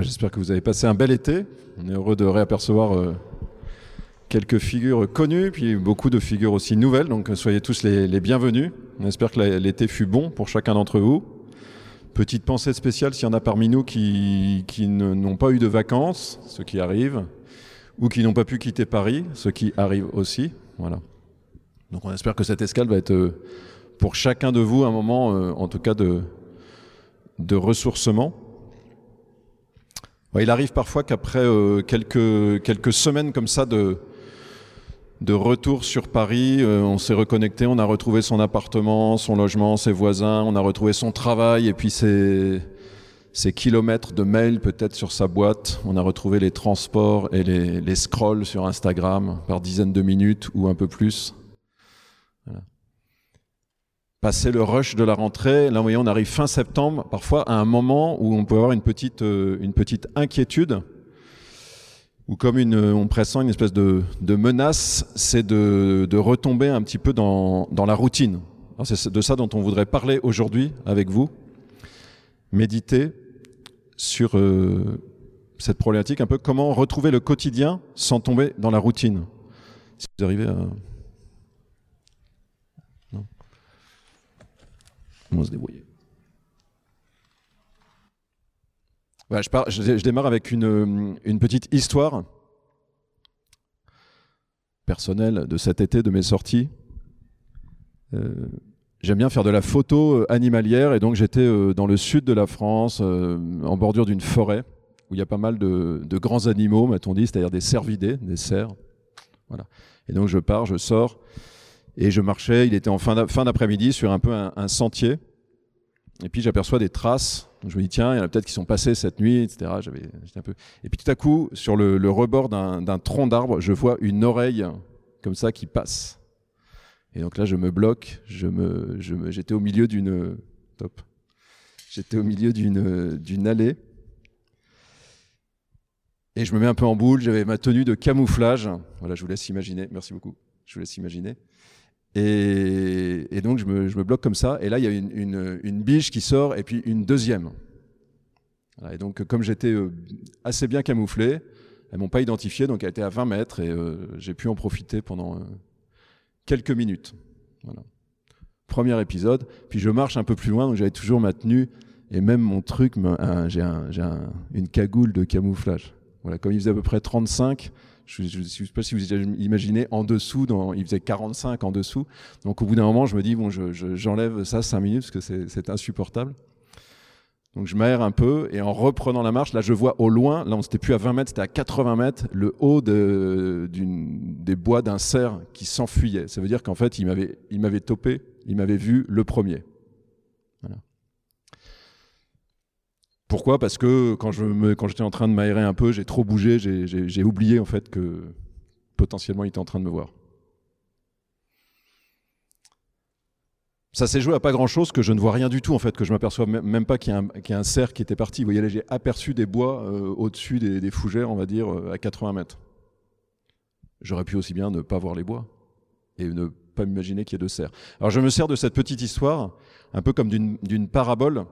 J'espère que vous avez passé un bel été. On est heureux de réapercevoir euh, quelques figures connues, puis beaucoup de figures aussi nouvelles. Donc soyez tous les, bienvenus. On espère que l'été fut bon pour chacun d'entre vous. Petite pensée spéciale s'il y en a parmi nous qui, n'ont pas eu de vacances, ce qui arrive, ou qui n'ont pas pu quitter Paris, ce qui arrive aussi. Voilà. Donc on espère que cette escale va être euh, pour chacun de vous un moment, euh, en tout cas, de ressourcement. Il arrive parfois qu'après euh, quelques, semaines comme ça de, retour sur Paris, on s'est reconnecté, on a retrouvé son appartement, son logement, ses voisins, on a retrouvé son travail et puis ses, ses kilomètres de mails peut-être sur sa boîte. On a retrouvé les transports et les, les scrolls sur Instagram par dizaines de minutes ou un peu plus. Passer le rush de la rentrée, là on arrive fin septembre, parfois à un moment où on peut avoir une petite, euh, une petite inquiétude, ou comme une, on pressent une espèce de, de menace, c'est de, de, retomber un petit peu dans, dans la routine. C'est de ça dont on voudrait parler aujourd'hui avec vous. Méditer sur euh, cette problématique, un peu comment retrouver le quotidien sans tomber dans la routine. Si vous arrivez à On se débrouiller. je, démarre avec une, petite histoire personnelle de cet été, de mes sorties. Euh, j'aime bien faire de la photo euh, animalière et donc j'étais euh, dans le sud de la France, en bordure d'une forêt, où il y a pas mal de, de grands animaux, m'a-t-on dit, c'est-à-dire des cervidés, des cerfs. Voilà. Et donc je pars, je sors, et je marchais, il était en fin d'après-midi sur un peu un, sentier. Et puis j'aperçois des traces. Je me dis, tiens, il y en a peut-être qui sont passés cette nuit, etc. J'avais, un peu... Et puis tout à coup, sur le, rebord d'un tronc d'arbre, je vois une oreille comme ça qui passe. Et donc là, je me bloque. Je me, j'étais au milieu d'une. Top. J'étais au milieu d'une allée. Et je me mets un peu en boule. J'avais ma tenue de camouflage. Voilà, je vous laisse imaginer. Merci beaucoup. Je vous laisse imaginer. Et, donc, je me, bloque comme ça. Et là, il y a une, biche qui sort et puis une deuxième. et donc, comme j'étais euh, assez bien camouflé, elles m'ont pas identifié, donc elle était à 20 mètres et euh, j'ai pu en profiter pendant euh, quelques minutes. Voilà. Premier épisode. Puis je marche un peu plus loin, donc j'avais toujours ma tenue et même mon truc, j'ai une cagoule de camouflage. Voilà, comme il faisait à peu près 35, je ne sais pas si vous imaginez, en dessous, dans, il faisait 45 en dessous. Donc au bout d'un moment, je me dis, bon, j'enlève ça 5 minutes parce que c'est insupportable. Donc je m'aère un peu et en reprenant la marche, là je vois au loin, là on n'était plus à 20 mètres, c'était à 80 mètres, le haut de, des bois d'un cerf qui s'enfuyait. Ça veut dire qu'en fait il m'avait topé, il m'avait vu le premier. Pourquoi? Parce que quand j'étais en train de m'aérer un peu, j'ai trop bougé, j'ai oublié en fait que potentiellement il était en train de me voir. Ça s'est joué à pas grand chose, que je ne vois rien du tout en fait, que je m'aperçois même pas qu'il y, a un cerf qui était parti. Vous voyez j'ai aperçu des bois euh, au-dessus des, fougères, on va dire, euh, à 80 mètres. J'aurais pu aussi bien ne pas voir les bois et ne pas m'imaginer qu'il y ait de cerfs. Alors je me sers de cette petite histoire, un peu comme d'une parabole,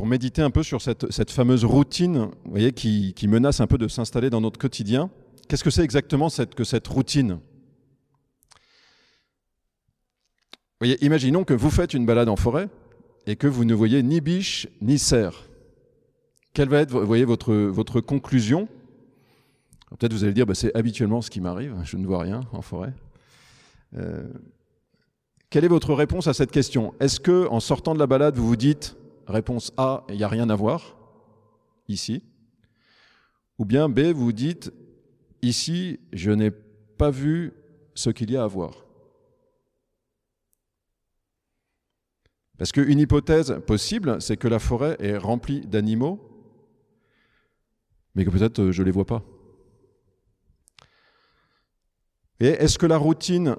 pour méditer un peu sur cette, fameuse routine vous voyez, qui, menace un peu de s'installer dans notre quotidien. Qu'est-ce que c'est exactement cette, que cette routine? Voyez, Imaginons que vous faites une balade en forêt et que vous ne voyez ni biche ni cerf. Quelle va être voyez, votre, votre conclusion? Peut-être vous allez dire, bah, c'est habituellement ce qui m'arrive, je ne vois rien en forêt. Euh, quelle est votre réponse à cette question? Est-ce que, en sortant de la balade, vous vous dites, Réponse A, il n'y a rien à voir, ici. Ou bien B, vous dites, ici, je n'ai pas vu ce qu'il y a à voir. Parce qu'une hypothèse possible, c'est que la forêt est remplie d'animaux, mais que peut-être euh, je ne les vois pas. Et est-ce que la routine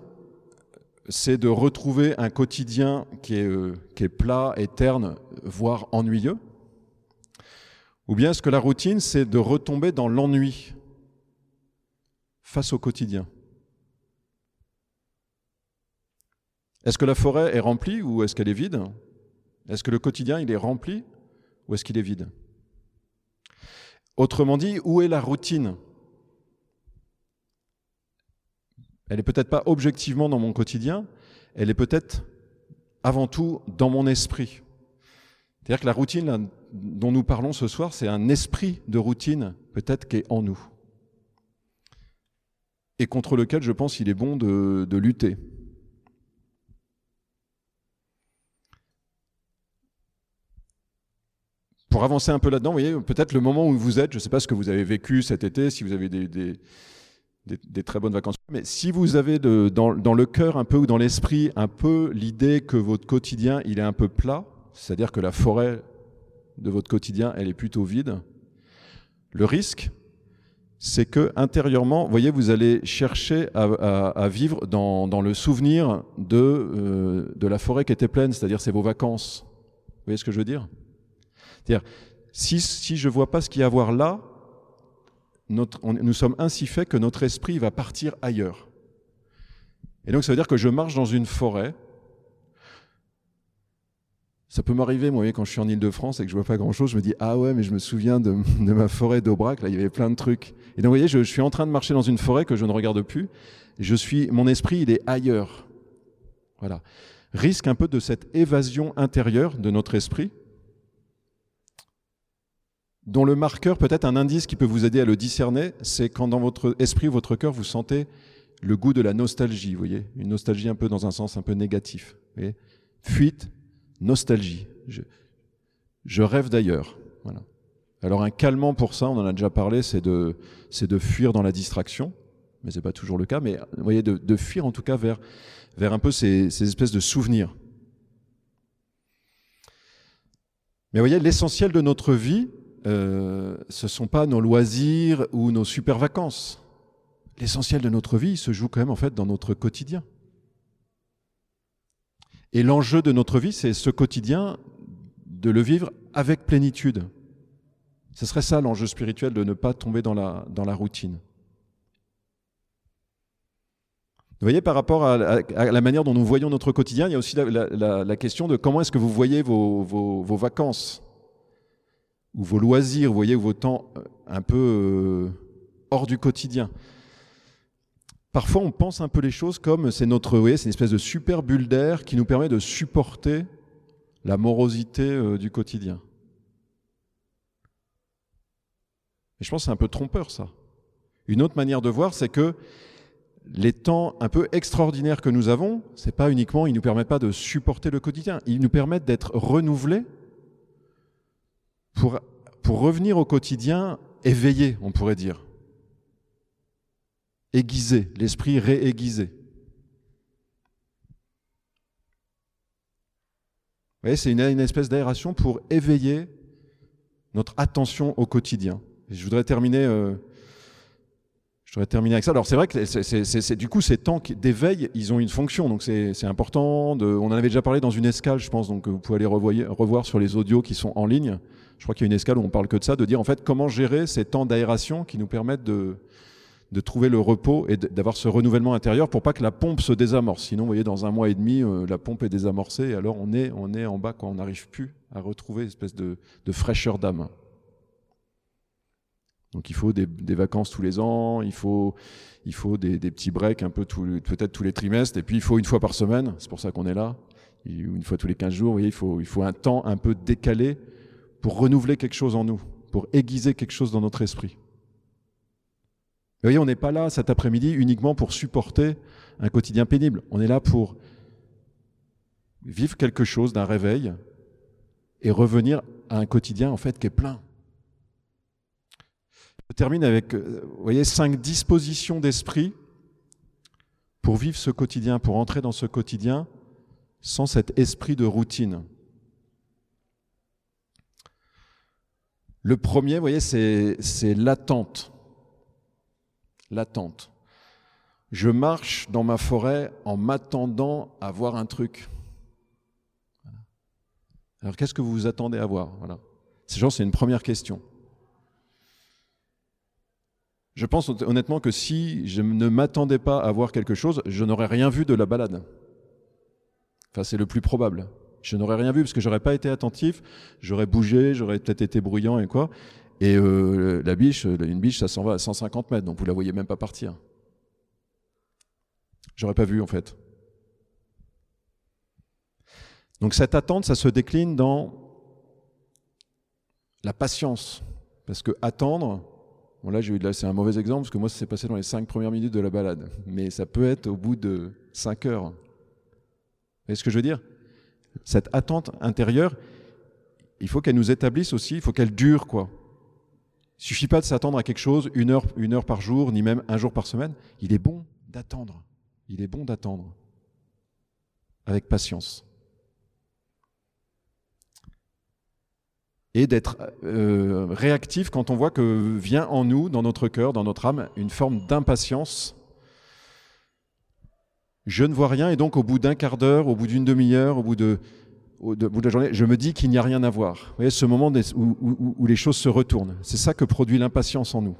c'est de retrouver un quotidien qui est, euh, qui est plat et terne, voire ennuyeux. Ou bien est-ce que la routine, c'est de retomber dans l'ennui face au quotidien? Est-ce que la forêt est remplie ou est-ce qu'elle est vide? Est-ce que le quotidien, il est rempli ou est-ce qu'il est vide? Autrement dit, où est la routine? Elle est peut-être pas objectivement dans mon quotidien, elle est peut-être avant tout dans mon esprit. C'est-à-dire que la routine dont nous parlons ce soir, c'est un esprit de routine peut-être qui est en nous et contre lequel je pense qu'il est bon de, lutter. Pour avancer un peu là-dedans, vous voyez, peut-être le moment où vous êtes, je ne sais pas ce que vous avez vécu cet été, si vous avez des, des, très bonnes vacances, mais si vous avez dans, le cœur un peu ou dans l'esprit un peu l'idée que votre quotidien, il est un peu plat, c'est-à-dire que la forêt de votre quotidien, elle est plutôt vide, le risque, c'est que intérieurement, voyez, vous allez chercher à, vivre dans, le souvenir de, euh, de la forêt qui était pleine, c'est-à-dire c'est vos vacances. Vous voyez ce que je veux dire? C'est-à-dire, si, si je ne vois pas ce qu'il y a à voir là, nous sommes ainsi faits que notre esprit va partir ailleurs. Et donc ça veut dire que je marche dans une forêt. Ça peut m'arriver, moi, quand je suis en Ile-de-France et que je vois pas grand-chose, je me dis ah ouais, mais je me souviens de, de ma forêt d'Aubrac, là il y avait plein de trucs. Et donc vous voyez, je, je, suis en train de marcher dans une forêt que je ne regarde plus. Je suis, mon esprit, il est ailleurs. Voilà. Risque un peu de cette évasion intérieure de notre esprit dont le marqueur, peut-être un indice qui peut vous aider à le discerner, c'est quand dans votre esprit votre cœur, vous sentez le goût de la nostalgie, vous voyez Une nostalgie un peu dans un sens un peu négatif. Fuite, nostalgie. Je, rêve d'ailleurs. Voilà. Alors un calmant pour ça, on en a déjà parlé, c'est de, c'est de fuir dans la distraction, mais c'est pas toujours le cas, mais vous voyez, de, de fuir en tout cas vers, vers un peu ces, ces espèces de souvenirs. Mais vous voyez, l'essentiel de notre vie, euh, ce ne sont pas nos loisirs ou nos super vacances. L'essentiel de notre vie se joue quand même en fait dans notre quotidien. Et l'enjeu de notre vie, c'est ce quotidien de le vivre avec plénitude. Ce serait ça l'enjeu spirituel, de ne pas tomber dans la, routine. Vous voyez, par rapport à, la manière dont nous voyons notre quotidien, il y a aussi la, question de comment est-ce que vous voyez vos vacances ou vos loisirs, vous voyez, vos temps euh, un peu euh, hors du quotidien. Parfois, on pense un peu les choses comme c'est notre, vous voyez, c'est une espèce de super bulle d'air qui nous permet de supporter la morosité euh, du quotidien. Et je pense que c'est un peu trompeur, ça. Une autre manière de voir, c'est que les temps un peu extraordinaires que nous avons, c'est pas uniquement, ils nous permettent pas de supporter le quotidien, ils nous permettent d'être renouvelés pour, pour revenir au quotidien éveillé, on pourrait dire. Aiguisé, l'esprit réaiguisé. Vous voyez, c'est une, espèce d'aération pour éveiller notre attention au quotidien. Je voudrais terminer, euh, je voudrais terminer avec ça. Alors c'est vrai que c'est, du coup ces temps d'éveil, ils ont une fonction, donc c'est important. On en avait déjà parlé dans une escale, je pense, donc vous pouvez aller revoir, sur les audios qui sont en ligne je crois qu'il y a une escale où on parle que de ça, de dire en fait comment gérer ces temps d'aération qui nous permettent de, trouver le repos et d'avoir ce renouvellement intérieur pour pas que la pompe se désamorce. Sinon, vous voyez, dans un mois et demi, euh, la pompe est désamorcée et alors on est, en bas, quoi. on n'arrive plus à retrouver une espèce de fraîcheur d'âme. Donc il faut des, vacances tous les ans, il faut, il faut des, des petits breaks un peu peut-être tous les trimestres, et puis il faut une fois par semaine, c'est pour ça qu'on est là, une fois tous les 15 jours, vous voyez, il faut, il faut un temps un peu décalé pour renouveler quelque chose en nous, pour aiguiser quelque chose dans notre esprit. Vous voyez, on n'est pas là cet après-midi uniquement pour supporter un quotidien pénible. On est là pour vivre quelque chose d'un réveil et revenir à un quotidien en fait qui est plein. Je termine avec, euh, cinq dispositions d'esprit pour vivre ce quotidien, pour entrer dans ce quotidien sans cet esprit de routine. Le premier, voyez, c'est l'attente. L'attente. Je marche dans ma forêt en m'attendant à voir un truc. Alors qu'est-ce que vous vous attendez à voir? Voilà. Gens, c'est une première question. Je pense honnêtement que si je ne m'attendais pas à voir quelque chose, je n'aurais rien vu de la balade. Enfin, c'est le plus probable. Je n'aurais rien vu parce que j'aurais pas été attentif, j'aurais bougé, j'aurais peut-être été bruyant et quoi. Et euh, la biche, une biche, ça s'en va à 150 mètres, donc vous la voyez même pas partir. J'aurais pas vu en fait. Donc cette attente, ça se décline dans la patience. Parce que attendre, là, c'est un mauvais exemple, parce que moi, ça s'est passé dans les cinq premières minutes de la balade. Mais ça peut être au bout de cinq heures. Vous voyez ce que je veux dire? Cette attente intérieure, il faut qu'elle nous établisse aussi, il faut qu'elle dure, quoi. Il suffit pas de s'attendre à quelque chose une heure, une heure par jour, ni même un jour par semaine. Il est bon d'attendre. Il est bon d'attendre. Avec patience. Et d'être euh, réactif quand on voit que vient en nous, dans notre cœur, dans notre âme, une forme d'impatience. Je ne vois rien et donc au bout d'un quart d'heure, au bout d'une demi-heure, au bout de, au, bout de la journée, je me dis qu'il n'y a rien à voir. Vous voyez, ce moment où, les choses se retournent. C'est ça que produit l'impatience en nous.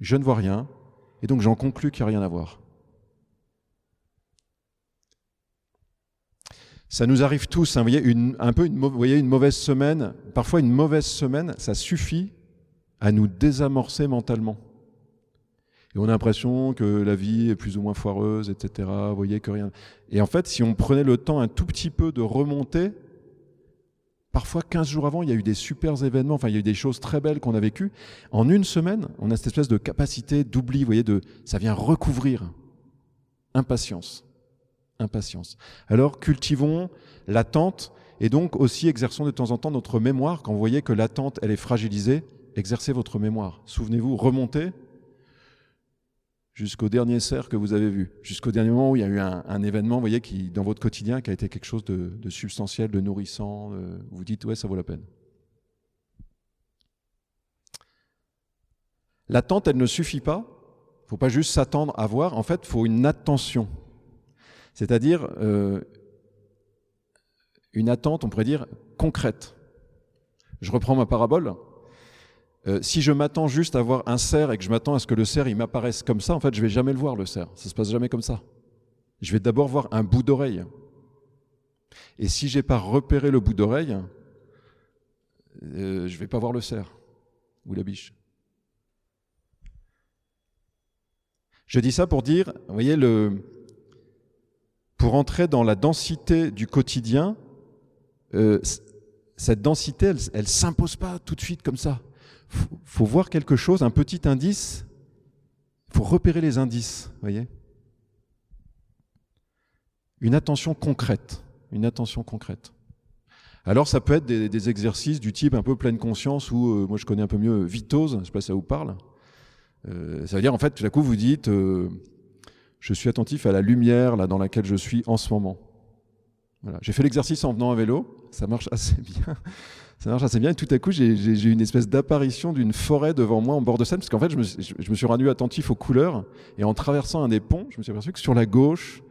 Je ne vois rien, et donc j'en conclus qu'il n'y a rien à voir. Ça nous arrive tous, hein, vous voyez, une, un peu une, vous voyez, une mauvaise semaine, parfois une mauvaise semaine, ça suffit à nous désamorcer mentalement. Et on a l'impression que la vie est plus ou moins foireuse, etc. Vous voyez que rien. Et en fait, si on prenait le temps un tout petit peu de remonter, parfois 15 jours avant, il y a eu des super événements, enfin il y a eu des choses très belles qu'on a vécues. En une semaine, on a cette espèce de capacité d'oubli, vous voyez, de, ça vient recouvrir. Impatience. Impatience. Alors cultivons l'attente et donc aussi exerçons de temps en temps notre mémoire. Quand vous voyez que l'attente, elle est fragilisée, exercez votre mémoire. Souvenez-vous, remontez jusqu'au dernier cerf que vous avez vu, jusqu'au dernier moment où il y a eu un, événement, vous voyez, qui, dans votre quotidien, qui a été quelque chose de, substantiel, de nourrissant, vous dites, ouais, ça vaut la peine. L'attente, elle ne suffit pas. Il ne faut pas juste s'attendre à voir. En fait, il faut une attention. C'est-à-dire euh, une attente, on pourrait dire, concrète. Je reprends ma parabole. Euh, si je m'attends juste à voir un cerf et que je m'attends à ce que le cerf il m'apparaisse comme ça, en fait, je vais jamais le voir le cerf. Ça se passe jamais comme ça. Je vais d'abord voir un bout d'oreille. Et si j'ai pas repéré le bout d'oreille, euh, je vais pas voir le cerf ou la biche. Je dis ça pour dire, vous voyez, le, pour entrer dans la densité du quotidien, euh, cette densité, elle ne s'impose pas tout de suite comme ça faut, faut voir quelque chose, un petit indice. Faut repérer les indices, voyez Une attention concrète, une attention concrète. Alors ça peut être des, exercices du type un peu pleine conscience ou euh, moi je connais un peu mieux Vitose, je sais pas si ça vous parle. Euh, ça veut dire en fait tout à coup vous dites euh, je suis attentif à la lumière là dans laquelle je suis en ce moment. Voilà. J'ai fait l'exercice en venant à vélo, ça marche assez bien. Ça marche assez bien. Et tout à coup, j'ai eu une espèce d'apparition d'une forêt devant moi en bord de Seine, parce qu'en fait, je me, suis rendu attentif aux couleurs. Et en traversant un des ponts, je me suis aperçu que sur la gauche,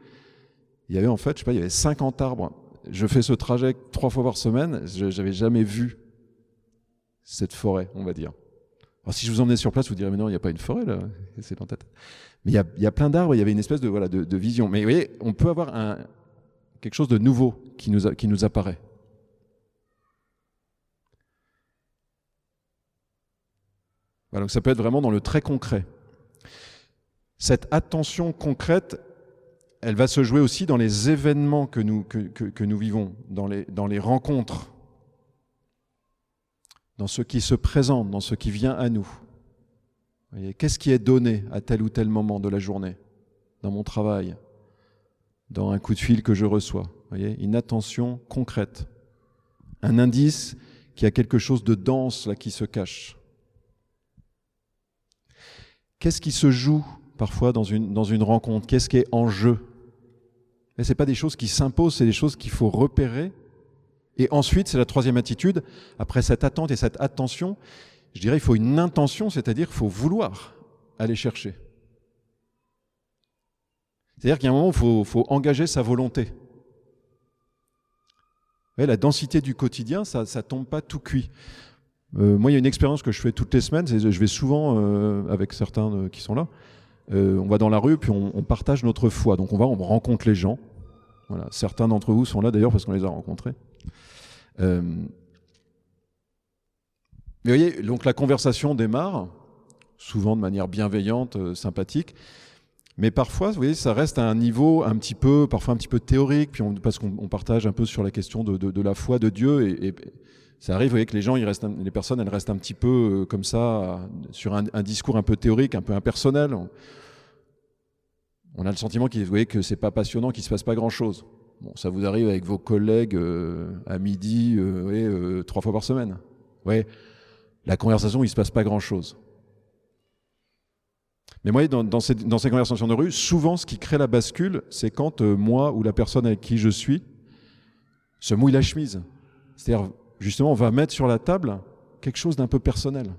il y avait en fait, je sais pas, il y avait 50 arbres. Je fais ce trajet trois fois par semaine. Je n'avais jamais vu cette forêt, on va dire. Alors, si je vous emmenais sur place, vous direz, mais non, il n'y a pas une forêt là, c'est dans ta tête. Mais il y a, plein d'arbres, il y avait une espèce de, voilà, de, vision. Mais vous voyez, on peut avoir quelque chose de nouveau qui nous, qui nous apparaît. donc ça peut être vraiment dans le très concret. Cette attention concrète, elle va se jouer aussi dans les événements que nous, que, nous vivons, dans les, dans les rencontres, dans ce qui se présente, dans ce qui vient à nous. Qu'est-ce qui est donné à tel ou tel moment de la journée, dans mon travail, dans un coup de fil que je reçois? Une attention concrète, un indice qui a quelque chose de dense là qui se cache. Qu'est-ce qui se joue parfois dans une, dans une rencontre? Qu'est-ce qui est en jeu? Ce n'est pas des choses qui s'imposent, c'est des choses qu'il faut repérer. Et ensuite, c'est la troisième attitude, après cette attente et cette attention, je dirais il faut une intention, c'est-à-dire qu'il faut vouloir aller chercher. C'est-à-dire qu'il y a un moment où il faut, engager sa volonté. la densité du quotidien, ça ne tombe pas tout cuit. Euh, moi, il y a une expérience que je fais toutes les semaines. Je vais souvent euh, avec certains euh, qui sont là. on va dans la rue, puis on, partage notre foi. Donc on va, on rencontre les gens. Certains d'entre vous sont là d'ailleurs parce qu'on les a rencontrés. Mais vous voyez, donc la conversation démarre, souvent de manière bienveillante, euh, sympathique, mais parfois, vous voyez, ça reste à un niveau un petit peu, parfois un petit peu théorique, puis on, parce qu'on partage un peu sur la question de, la foi de Dieu, et, ça arrive, vous voyez, que les gens, restent, les personnes, elles restent un petit peu euh, comme ça, sur un, discours un peu théorique, un peu impersonnel. On, a le sentiment vous voyez, que c'est pas passionnant, qu'il se passe pas grand-chose. Bon, ça vous arrive avec vos collègues euh, à midi, euh, trois fois par semaine. Ouais, la conversation, il se passe pas grand-chose. Mais moi, dans, dans, ces, conversations de rue, souvent, ce qui crée la bascule, c'est quand euh, moi ou la personne avec qui je suis se mouille la chemise. C'est-à-dire, justement, on va mettre sur la table quelque chose d'un peu personnel.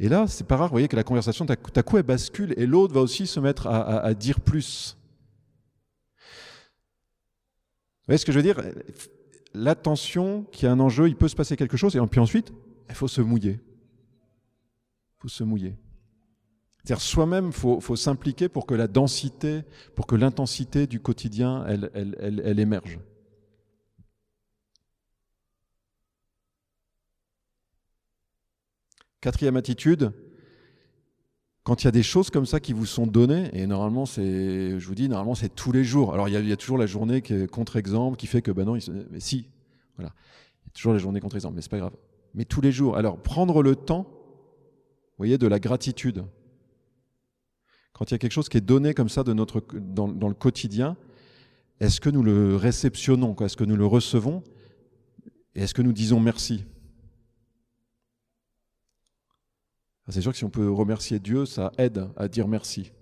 Et là, c'est pas rare, vous voyez, que la conversation, à coup, elle bascule et l'autre va aussi se mettre à, dire plus. Vous voyez ce que je veux dire? L'attention, qui a un enjeu, il peut se passer quelque chose, et puis ensuite, il faut se mouiller. Il faut se mouiller. C'est-à-dire soi-même, il faut, faut s'impliquer pour que la densité, pour que l'intensité du quotidien, elle, elle, elle, elle émerge. Quatrième attitude, quand il y a des choses comme ça qui vous sont données, et normalement c'est, je vous dis, normalement c'est tous les jours. Alors il y, a, toujours la journée contre-exemple, qui fait que, ben non, il, mais si, voilà. Il y a toujours la journée contre-exemple, mais c'est pas grave. Mais tous les jours. Alors prendre le temps, vous voyez, de la gratitude quand il y a quelque chose qui est donné comme ça dans, dans le quotidien, est-ce que nous le réceptionnons Est-ce que nous le recevons? Et est-ce que nous disons merci? C'est sûr que si on peut remercier Dieu, ça aide à dire merci.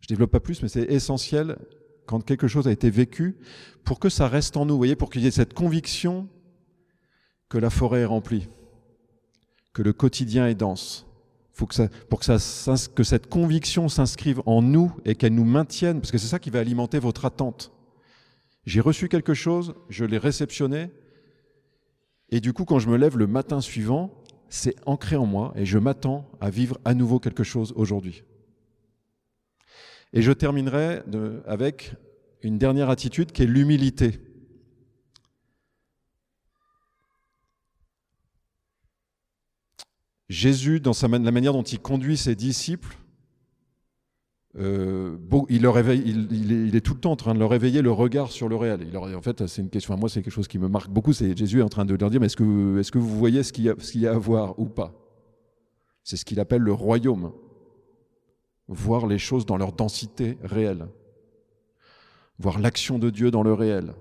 Je développe pas plus, mais c'est essentiel quand quelque chose a été vécu pour que ça reste en nous, pour qu'il y ait cette conviction que la forêt est remplie que le quotidien est dense. Que pour que cette conviction s'inscrive en nous et qu'elle nous maintienne, parce que c'est ça qui va alimenter votre attente. J'ai reçu quelque chose, je l'ai réceptionné, et du coup, quand je me lève le matin suivant, c'est ancré en moi et je m'attends à vivre à nouveau quelque chose aujourd'hui. Et je terminerai avec une dernière attitude qui est l'humilité. Jésus, dans la manière dont il conduit ses disciples, euh, il, leur il, est, tout le temps en train de leur éveiller le regard sur le réel. Il en fait, c'est une question. Enfin, moi, c'est quelque chose qui me marque beaucoup. C'est Jésus est en train de leur dire mais est-ce que, vous voyez ce qu'il y, y, a à voir ou pas? C'est ce qu'il appelle le royaume. Voir les choses dans leur densité réelle. Voir l'action de Dieu dans le réel.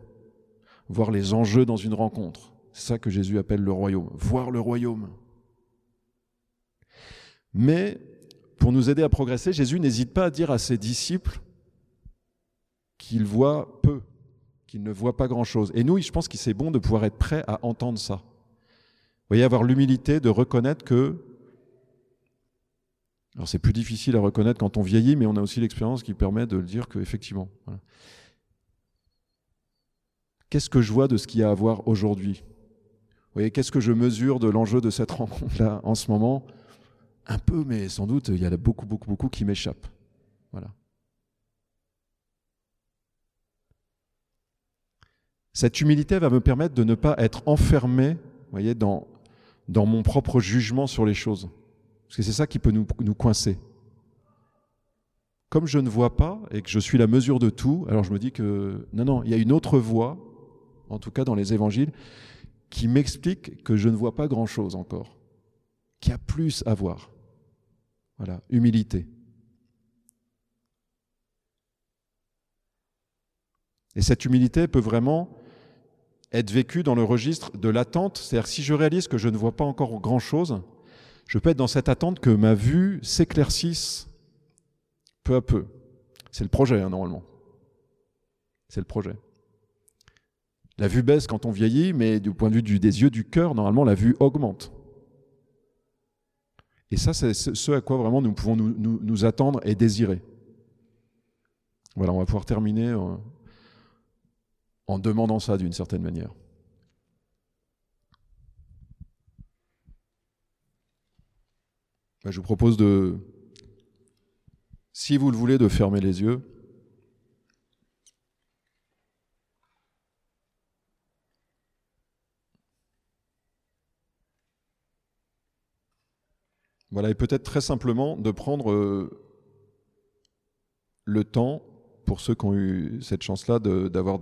Voir les enjeux dans une rencontre. C'est ça que Jésus appelle le royaume. Voir le royaume. Mais pour nous aider à progresser, Jésus n'hésite pas à dire à ses disciples qu'ils voient peu, qu'ils ne voient pas grand-chose. Et nous, je pense qu'il c'est bon de pouvoir être prêt à entendre ça. Vous voyez, avoir l'humilité de reconnaître que... Alors c'est plus difficile à reconnaître quand on vieillit, mais on a aussi l'expérience qui permet de le dire qu'effectivement. Voilà. Qu'est-ce que je vois de ce qu'il y a à voir aujourd'hui? Qu'est-ce que je mesure de l'enjeu de cette rencontre-là en ce moment? Un peu, mais sans doute, il y en a beaucoup, beaucoup, beaucoup qui m'échappent. Voilà. Cette humilité va me permettre de ne pas être enfermé, voyez, dans mon propre jugement sur les choses. Parce que c'est ça qui peut nous, nous coincer. Comme je ne vois pas et que je suis la mesure de tout, alors je me dis que non, non, il y a une autre voie, en tout cas dans les évangiles, qui m'explique que je ne vois pas grand-chose encore, qui a plus à voir. Voilà, humilité. Et cette humilité peut vraiment être vécue dans le registre de l'attente. C'est-à-dire si je réalise que je ne vois pas encore grand-chose, je peux être dans cette attente que ma vue s'éclaircisse peu à peu. C'est le projet, hein, normalement. C'est le projet. La vue baisse quand on vieillit, mais du point de vue des yeux du cœur, normalement, la vue augmente. Et ça, c'est ce à quoi vraiment nous pouvons nous, attendre et désirer. Voilà, on va pouvoir terminer en, en demandant ça d'une certaine manière. Ben, je vous propose de, si vous le voulez, de fermer les yeux. Voilà, et peut-être très simplement de prendre euh, le temps, pour ceux qui ont eu cette chance-là d'avoir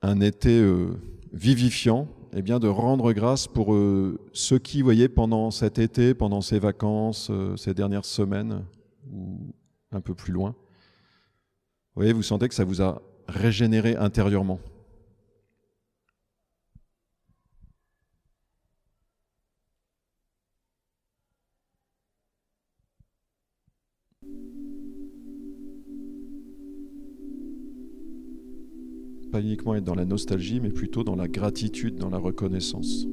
un été euh, vivifiant, eh bien de rendre grâce pour euh, ceux qui, voyez, pendant cet été, pendant ces vacances, ces dernières semaines, ou un peu plus loin, vous voyez, vous sentez que ça vous a régénéré intérieurement. Pas uniquement être dans la nostalgie, mais plutôt dans la gratitude, dans la reconnaissance.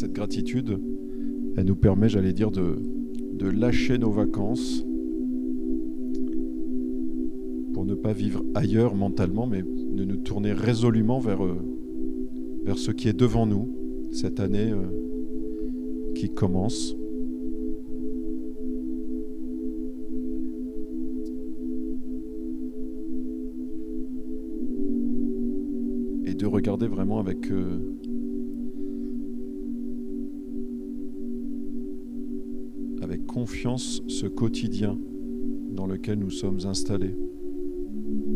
Cette gratitude, elle nous permet, j'allais dire, de, de lâcher nos vacances pour ne pas vivre ailleurs mentalement, mais de nous tourner résolument vers, euh, vers ce qui est devant nous, cette année euh, qui commence. Et de regarder vraiment avec... confiance ce quotidien dans lequel nous sommes installés,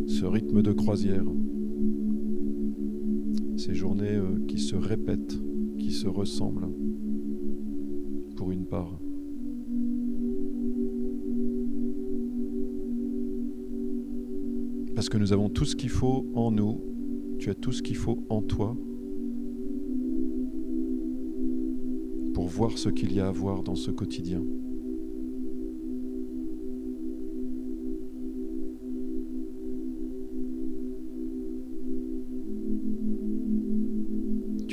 ce rythme de croisière, ces journées euh, qui se répètent, qui se ressemblent, pour une part. Parce que nous avons tout ce qu'il faut en nous, tu as tout ce qu'il faut en toi pour voir ce qu'il y a à voir dans ce quotidien.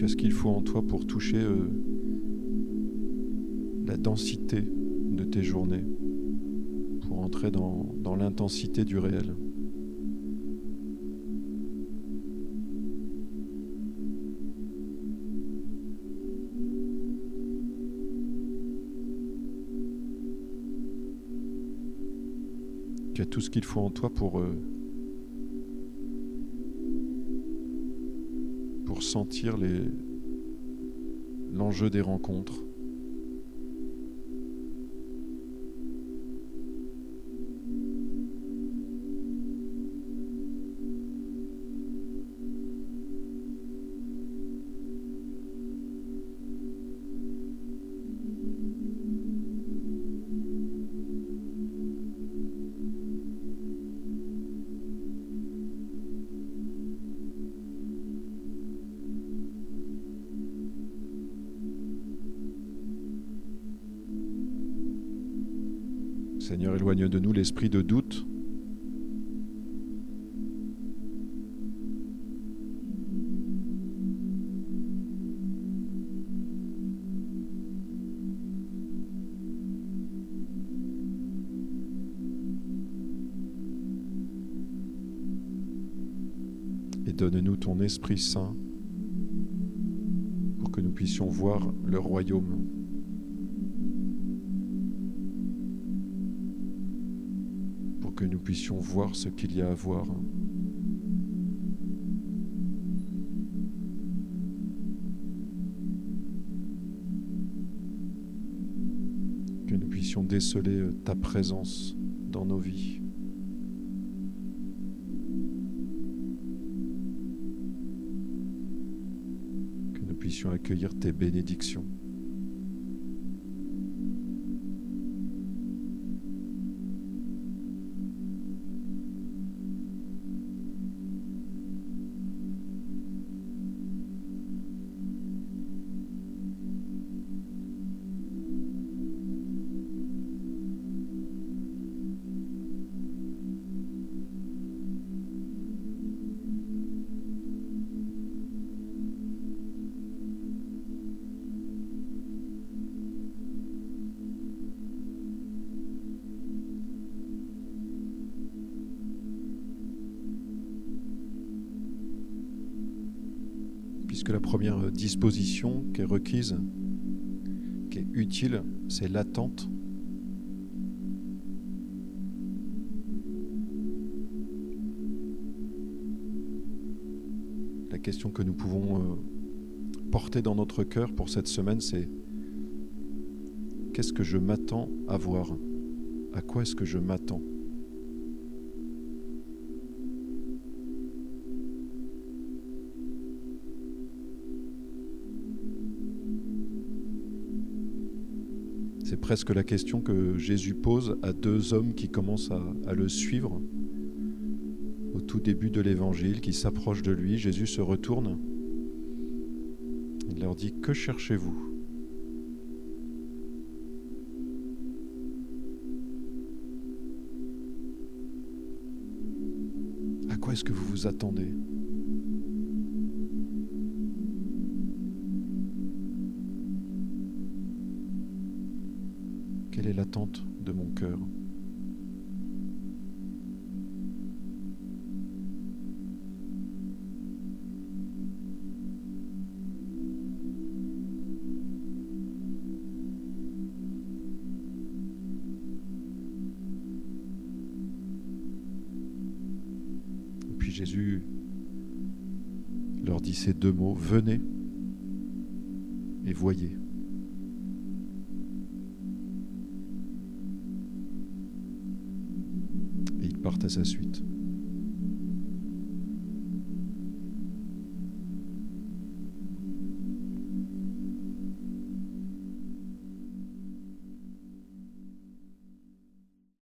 Tu as ce qu'il faut en toi pour toucher euh, la densité de tes journées, pour entrer dans, l'intensité du réel. Tu as tout ce qu'il faut en toi pour, euh, sentir l'enjeu des rencontres. Éloigne de nous l'esprit de doute. Et donne-nous ton Esprit Saint pour que nous puissions voir le royaume que nous puissions voir ce qu'il y a à voir. Que nous puissions déceler euh, ta présence dans nos vies. Que nous puissions accueillir tes bénédictions. Puisque la première disposition qui est requise, qui est utile, c'est l'attente. La question que nous pouvons euh, porter dans notre cœur pour cette semaine, c'est qu'est-ce que je m'attends à voir? À quoi est-ce que je m'attends? Presque la question que Jésus pose à deux hommes qui commencent à, le suivre au tout début de l'évangile, qui s'approchent de lui. Jésus se retourne. Il leur dit, Que cherchez-vous? À quoi est-ce que vous vous attendez? Quelle est l'attente de mon cœur puis Jésus leur dit ces deux mots, venez et voyez. À sa suite.